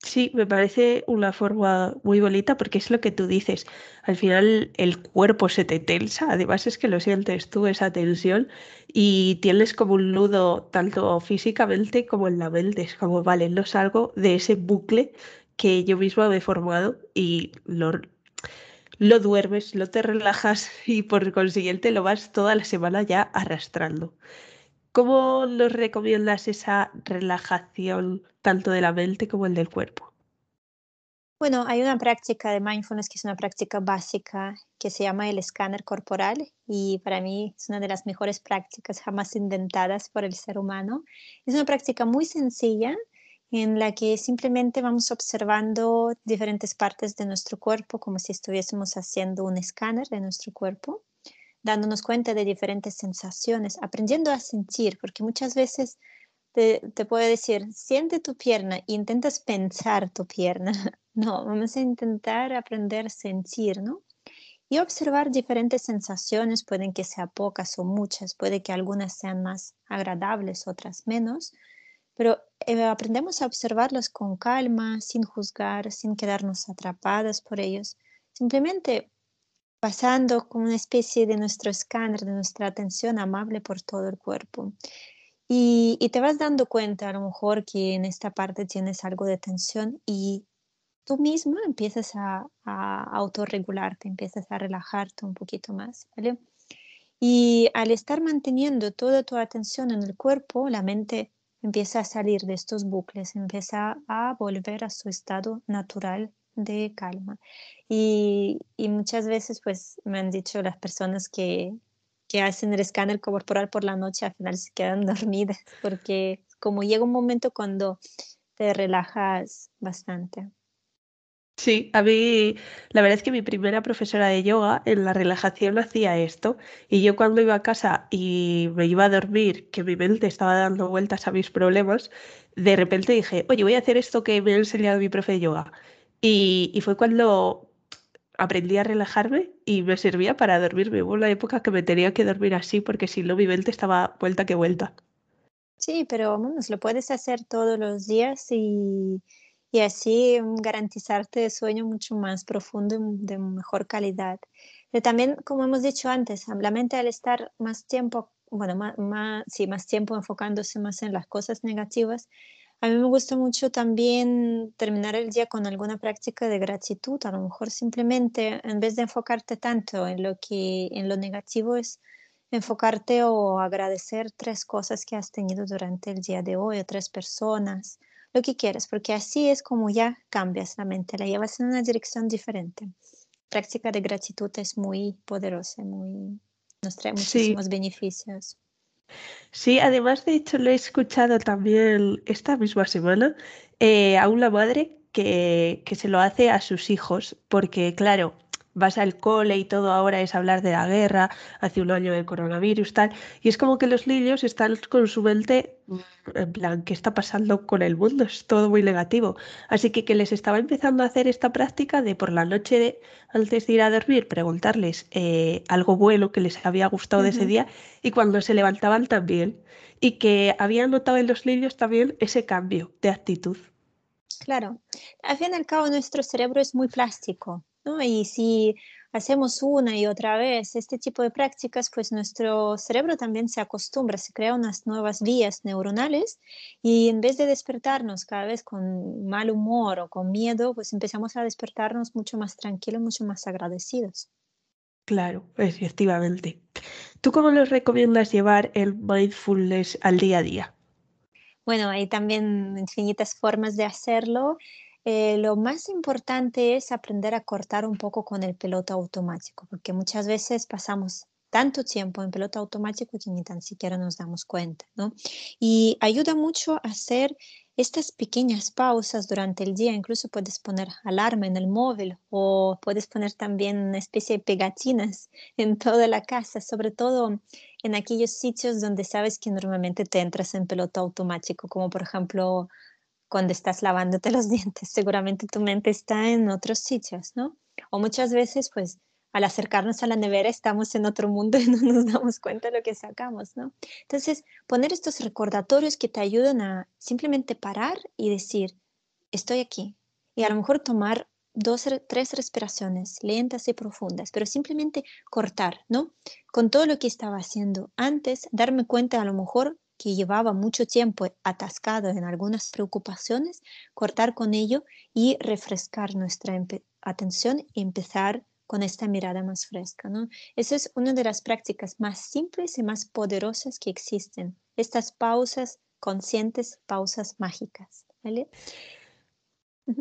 A: Sí, me parece una forma muy bonita porque es lo que tú dices. Al final el cuerpo se te tensa, además es que lo sientes tú esa tensión y tienes como un nudo tanto físicamente como en la mente. Es como, vale, no salgo de ese bucle que yo misma me he formado y lo, lo duermes, lo te relajas y por consiguiente lo vas toda la semana ya arrastrando. ¿Cómo nos recomiendas esa relajación tanto de la mente como el del cuerpo?
B: Bueno, hay una práctica de mindfulness que es una práctica básica que se llama el escáner corporal y para mí es una de las mejores prácticas jamás inventadas por el ser humano. Es una práctica muy sencilla en la que simplemente vamos observando diferentes partes de nuestro cuerpo como si estuviésemos haciendo un escáner de nuestro cuerpo dándonos cuenta de diferentes sensaciones, aprendiendo a sentir, porque muchas veces te, te puede decir, siente tu pierna e intentas pensar tu pierna. No, vamos a intentar aprender a sentir, ¿no? Y observar diferentes sensaciones, pueden que sean pocas o muchas, puede que algunas sean más agradables, otras menos, pero eh, aprendemos a observarlas con calma, sin juzgar, sin quedarnos atrapadas por ellos. Simplemente pasando como una especie de nuestro escáner, de nuestra atención amable por todo el cuerpo. Y, te vas dando cuenta a lo mejor que en esta parte tienes algo de tensión y tú misma empiezas a, a autorregularte, empiezas a relajarte un poquito más, ¿vale? Y al estar manteniendo toda tu atención en el cuerpo, la mente empieza a salir de estos bucles, empieza a volver a su estado natural de calma. Y, muchas veces pues me han dicho las personas que, que hacen el escáner corporal por la noche, al final se quedan dormidas, porque como llega un momento cuando te relajas bastante.
A: Sí, a mí la verdad es que mi primera profesora de yoga en la relajación hacía esto y yo cuando iba a casa y me iba a dormir, que mi mente estaba dando vueltas a mis problemas, de repente dije, oye, voy a hacer esto que me ha enseñado mi profe de yoga. Y, fue cuando aprendí a relajarme y me servía para dormirme. Hubo una época que me tenía que dormir así porque si no mi mente estaba vuelta que vuelta.
B: Sí, pero vamos, lo puedes hacer todos los días y y así mm, garantizarte sueño mucho más profundo y de mejor calidad. Pero también, como hemos dicho antes, la mente al estar más tiempo, bueno, más, más, sí, más tiempo enfocándose más en las cosas negativas, a mí me gusta mucho también terminar el día con alguna práctica de gratitud. A lo mejor simplemente, en vez de enfocarte tanto en lo que en lo negativo, es enfocarte o agradecer tres cosas que has tenido durante el día de hoy, o tres personas, lo que quieras, porque así es como ya cambias la mente, la llevas en una dirección diferente. Práctica de gratitud es muy poderosa, muy, nos trae muchísimos beneficios.
A: Sí, además de hecho lo he escuchado también esta misma semana eh, a una madre que, que se lo hace a sus hijos, porque claro, vas al cole y todo ahora es hablar de la guerra, hace un año del coronavirus, tal, y es como que los niños están con su mente mm, en plan, ¿qué está pasando con el mundo? Es todo muy negativo. Así que que les estaba empezando a hacer esta práctica de por la noche, de, antes de ir a dormir, preguntarles eh, algo bueno que les había gustado de ese día y cuando se levantaban también. Y que habían notado en los niños también ese cambio de actitud.
B: Claro, al fin y al cabo nuestro cerebro es muy plástico. Y si hacemos una y otra vez este tipo de prácticas, pues nuestro cerebro también se acostumbra, se crea unas nuevas vías neuronales y en vez de despertarnos cada vez con mal humor o con miedo, pues empezamos a despertarnos mucho más tranquilos, mucho más agradecidos.
A: Claro, efectivamente. ¿Tú cómo nos recomiendas llevar el mindfulness al día a día?
B: Bueno, hay también infinitas formas de hacerlo. Eh, lo más importante es aprender a cortar un poco con el piloto automático, porque muchas veces pasamos tanto tiempo en piloto automático que ni tan siquiera nos damos cuenta, ¿no? Y ayuda mucho hacer estas pequeñas pausas durante el día, incluso puedes poner alarma en el móvil o puedes poner también una especie de pegatinas en toda la casa, sobre todo en aquellos sitios donde sabes que normalmente te entras en piloto automático, como por ejemplo cuando estás lavándote los dientes, seguramente tu mente está en otros sitios, ¿no? O muchas veces, pues, al acercarnos a la nevera estamos en otro mundo y no nos damos cuenta de lo que sacamos, ¿no? Entonces, poner estos recordatorios que te ayudan a simplemente parar y decir, estoy aquí. Y a lo mejor tomar dos, tres respiraciones lentas y profundas, pero simplemente cortar, ¿no? Con todo lo que estaba haciendo antes, darme cuenta a lo mejor que llevaba mucho tiempo atascado en algunas preocupaciones, cortar con ello y refrescar nuestra atención y empezar con esta mirada más fresca. ¿no? Esa es una de las prácticas más simples y más poderosas que existen. Estas pausas conscientes, pausas mágicas. ¿vale?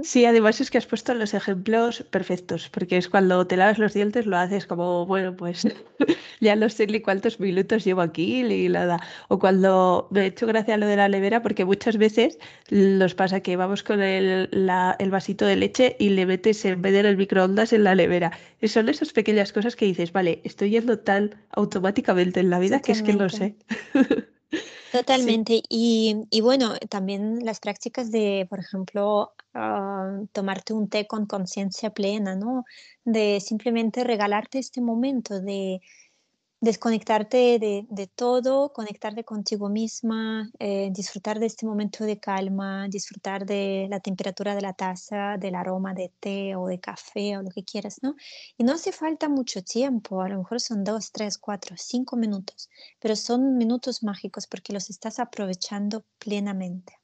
A: Sí, además es que has puesto los ejemplos perfectos, porque es cuando te lavas los dientes lo haces como, bueno, pues ya no sé ni cuántos minutos llevo aquí ni nada. O cuando me he hecho gracia a lo de la nevera, porque muchas veces nos pasa que vamos con el, el vasito de leche y le metes en vez de el microondas en la nevera. Y son esas pequeñas cosas que dices, vale, estoy yendo tan automáticamente en la vida que es que no sé.
B: Totalmente. Y, y, bueno, también las prácticas de, por ejemplo, ah, tomarte un té con conciencia plena, ¿no? De simplemente regalarte este momento de desconectarte de, todo, conectarte contigo misma, eh, disfrutar de este momento de calma, disfrutar de la temperatura de la taza, del aroma de té o de café o lo que quieras, ¿no? Y no hace falta mucho tiempo, a lo mejor son dos, tres, cuatro, cinco minutos, pero son minutos mágicos porque los estás aprovechando plenamente.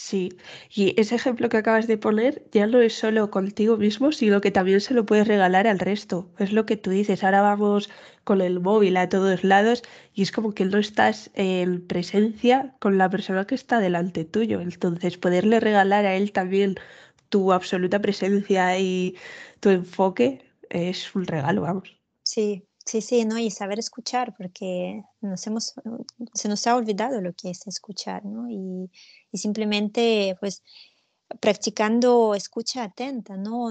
A: Sí, y ese ejemplo que acabas de poner ya no es solo contigo mismo, sino que también se lo puedes regalar al resto. Es lo que tú dices, ahora vamos con el móvil a todos lados y es como que no estás en presencia con la persona que está delante tuyo. Entonces, poderle regalar a él también tu absoluta presencia y tu enfoque es un regalo, vamos.
B: Sí, Sí, sí, ¿no? Y saber escuchar, porque nos hemos, se nos ha olvidado lo que es escuchar, ¿no? Y, y simplemente, pues, practicando escucha atenta, ¿no?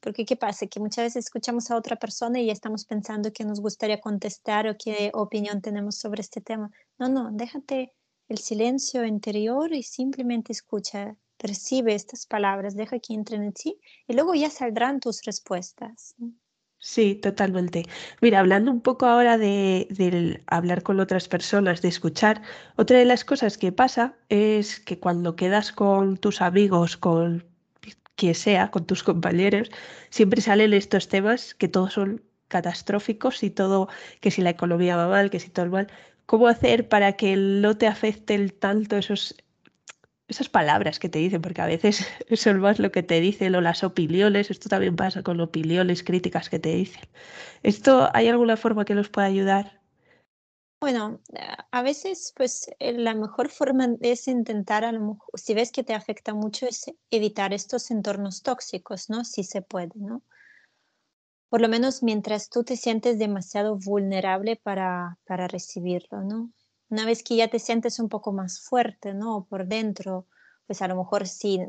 B: Porque ¿qué pasa? Que muchas veces escuchamos a otra persona y ya estamos pensando que nos gustaría contestar o qué opinión tenemos sobre este tema. No, no, déjate el silencio interior y simplemente escucha, percibe estas palabras, deja que entren en ti y luego ya saldrán tus respuestas.
A: Sí, totalmente. Mira, hablando un poco ahora de, hablar con otras personas, de escuchar, otra de las cosas que pasa es que cuando quedas con tus amigos, con quien sea, con tus compañeros, siempre salen estos temas que todos son catastróficos y todo, que si la economía va mal, que si todo mal. ¿Cómo hacer para que no te afecten tanto esos esas palabras que te dicen, porque a veces son más lo que te dicen o las opiniones, esto también pasa con opiniones críticas que te dicen. ¿Esto hay alguna forma que nos pueda ayudar?
B: Bueno, a veces pues eh, la mejor forma es intentar, a si ves que te afecta mucho, es evitar estos entornos tóxicos, ¿no? Si se puede, ¿no? Por lo menos mientras tú te sientes demasiado vulnerable para, para recibirlo, ¿no? Una vez que ya te sientes un poco más fuerte, ¿no? Por dentro, pues a lo mejor sí,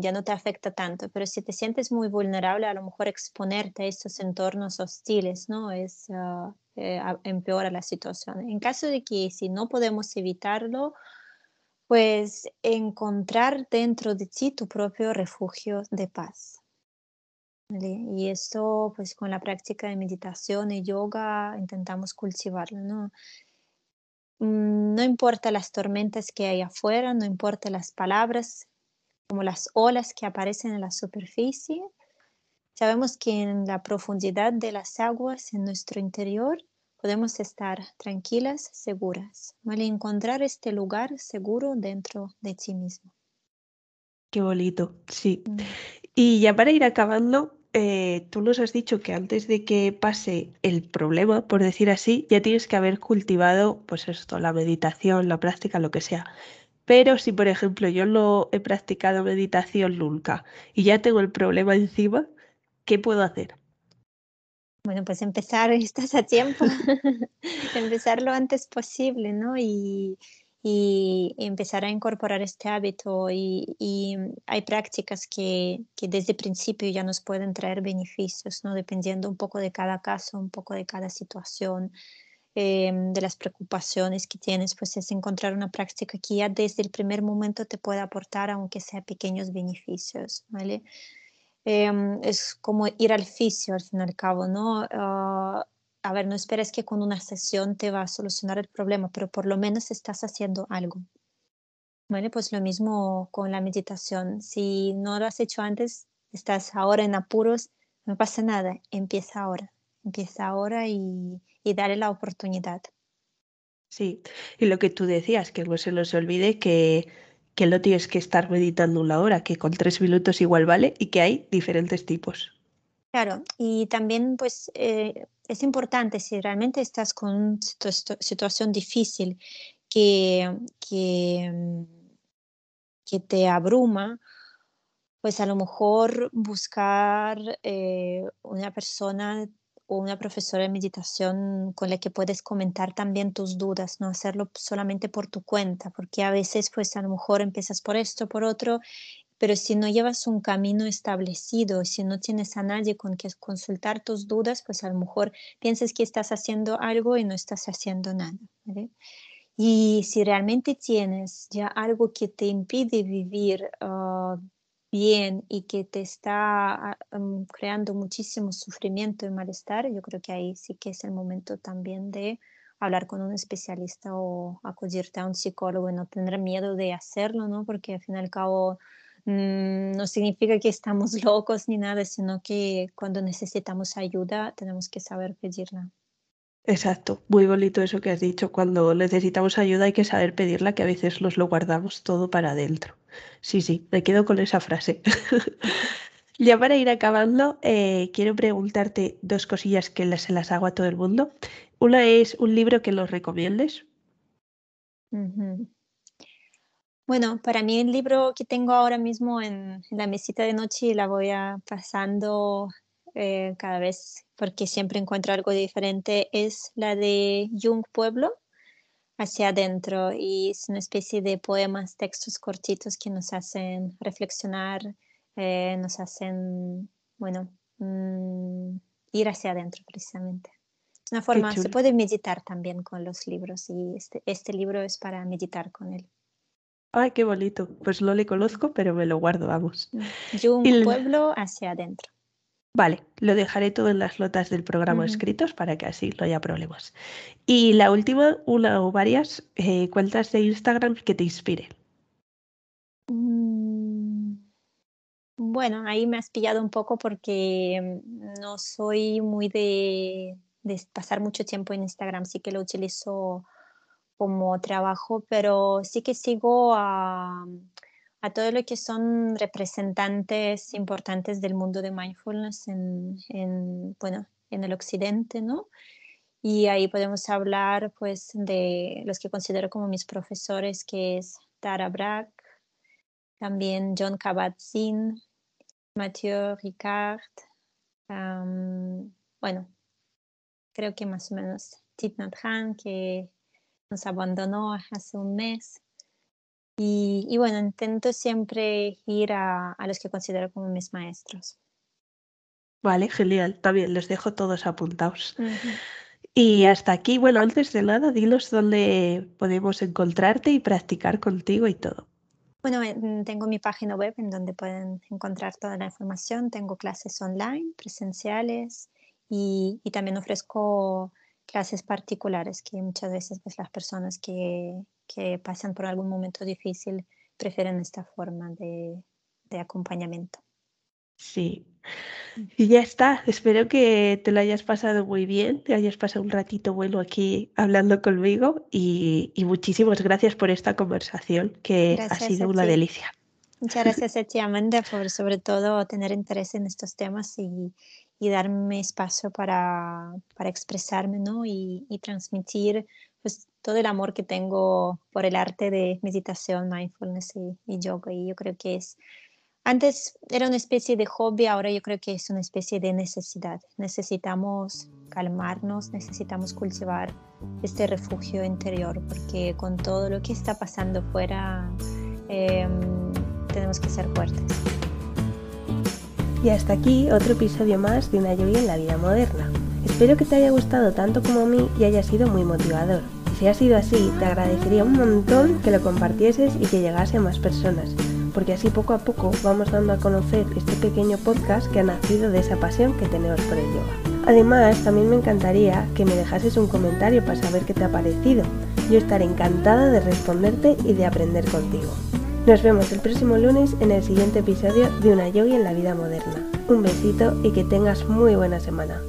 B: ya no te afecta tanto, pero si te sientes muy vulnerable, a lo mejor exponerte a estos entornos hostiles, ¿no? Es, uh, empeora la situación. En caso de que si no podemos evitarlo, pues encontrar dentro de ti tu propio refugio de paz. Y esto, pues con la práctica de meditación y yoga, intentamos cultivarlo, ¿no? Mm, no importa las tormentas que hay afuera, no importa las palabras, como las olas que aparecen en la superficie, sabemos que en la profundidad de las aguas en nuestro interior podemos estar tranquilas, seguras, ¿vale? Encontrar este lugar seguro dentro de ti mismo.
A: Qué bonito, sí. Mm. Y ya para ir acabando, eh, tú nos has dicho que antes de que pase el problema, por decir así, ya tienes que haber cultivado, pues esto, la meditación, la práctica, lo que sea. Pero si, por ejemplo, yo no he practicado meditación nunca y ya tengo el problema encima, ¿qué puedo hacer?
B: Bueno, pues empezar, estás a tiempo, empezar lo antes posible, ¿no? Y, y empezar a incorporar este hábito y, hay prácticas que, que, desde el principio ya nos pueden traer beneficios, ¿no? dependiendo un poco de cada caso, un poco de cada situación, em, de las preocupaciones que tienes, pues es encontrar una práctica que ya desde el primer momento te pueda aportar, aunque sea pequeños beneficios, ¿vale? Em, es como ir al fisio al fin y al cabo, ¿no? Ah, a ver, no esperes que con una sesión te va a solucionar el problema, pero por lo menos estás haciendo algo. Bueno, pues lo mismo con la meditación. Si no lo has hecho antes, estás ahora en apuros, no pasa nada, empieza ahora, empieza ahora y, y dale la oportunidad.
A: Sí, y lo que tú decías, que no se nos olvide que, que no tienes que estar meditando una hora, que con tres minutos igual vale y que hay diferentes tipos.
B: Claro, y también pues eh, es importante si realmente estás con una situación difícil que, que, mm, que, te abruma, pues a lo mejor buscar eh, una persona o una profesora de meditación con la que puedes comentar también tus dudas, no hacerlo solamente por tu cuenta, porque a veces pues a lo mejor empiezas por esto, por otro pero si no llevas un camino establecido, si no tienes a nadie con que consultar tus dudas, pues a lo mejor piensas que estás haciendo algo y no estás haciendo nada. Y si realmente tienes ya algo que te impide vivir ah, bien y que te está ah, mm, creando muchísimo sufrimiento y malestar, yo creo que ahí sí que es el momento también de hablar con un especialista o acudirte a un psicólogo y no tener miedo de hacerlo, ¿no? Porque al fin y al cabo no significa que estamos locos ni nada, sino que cuando necesitamos ayuda tenemos que saber pedirla.
A: Exacto, muy bonito eso que has dicho. Cuando necesitamos ayuda hay que saber pedirla, que a veces nos lo guardamos todo para adentro. Sí, sí, me quedo con esa frase. ya para ir acabando, eh, quiero preguntarte dos cosillas que se las hago a todo el mundo. Una es un libro que los recomiendes.
B: Bueno, para mí el libro que tengo ahora mismo en, la mesita de noche y la voy a pasando eh, cada vez porque siempre encuentro algo diferente es la de Jung Pueblo. hacia adentro y es una especie de poemas, textos cortitos que nos hacen reflexionar, eh, nos hacen, bueno, mm, ir hacia adentro precisamente. Es una forma, se puede meditar también con los libros y este, este libro es para meditar con él.
A: Ay, qué bonito. Pues no le conozco, pero me lo guardo, vamos.
B: Yo un pueblo hacia adentro.
A: Vale, lo dejaré todo en las notas del programa escritos para que así no haya problemas. Y la última, una o varias eh, cuentas de Instagram que te inspiren.
B: Mm, bueno, ahí me has pillado un poco porque mm, no soy muy de, de pasar mucho tiempo en Instagram, sí que lo utilizo como trabajo, pero sí que sigo a a todo lo que son representantes importantes del mundo de mindfulness en, bueno, en el occidente, ¿no? Y ahí podemos hablar pues de los que considero como mis profesores, que es Tara Brach, también John Kabat-Zinn, Mathieu Ricard, bueno, creo que más o menos Thich Nhat que nos abandonó hace un mes. Y, bueno, intento siempre ir a, los que considero como mis maestros.
A: Vale, genial. Está bien, les dejo todos apuntados. Y hasta aquí, bueno, antes de nada, dinos dónde podemos encontrarte y practicar contigo y todo.
B: Bueno, mm, tengo mi página web en donde pueden encontrar toda la información. Tengo clases online, presenciales y, y también ofrezco clases particulares que muchas veces pues, las personas que, que pasan por algún momento difícil prefieren esta forma de, de acompañamiento.
A: Sí. Y ya está. Espero que te lo hayas pasado muy bien, te hayas pasado un ratito bueno aquí hablando conmigo y, y muchísimas gracias por esta conversación que ha sido una delicia.
B: Muchas gracias a ti, Amanda, por sobre todo tener interés en estos temas y, y darme espacio para, para expresarme ¿no? y, y transmitir pues todo el amor que tengo por el arte de meditación, mindfulness y, yoga. Y yo creo que es, antes era una especie de hobby, ahora yo creo que es una especie de necesidad. Necesitamos calmarnos, necesitamos cultivar este refugio interior, porque con todo lo que está pasando fuera, em, tenemos que ser fuertes.
A: Y hasta aquí otro episodio más de una lluvia en la vida moderna. Espero que te haya gustado tanto como a mí y haya sido muy motivador. Y si ha sido así, te agradecería un montón que lo compartieses y que llegase a más personas, porque así poco a poco vamos dando a conocer este pequeño podcast que ha nacido de esa pasión que tenemos por el yoga. Además, también me encantaría que me dejases un comentario para saber qué te ha parecido. Yo estaré encantada de responderte y de aprender contigo. Nos vemos el próximo lunes en el siguiente episodio de Una Yogi en la vida moderna. Un besito y que tengas muy buena semana.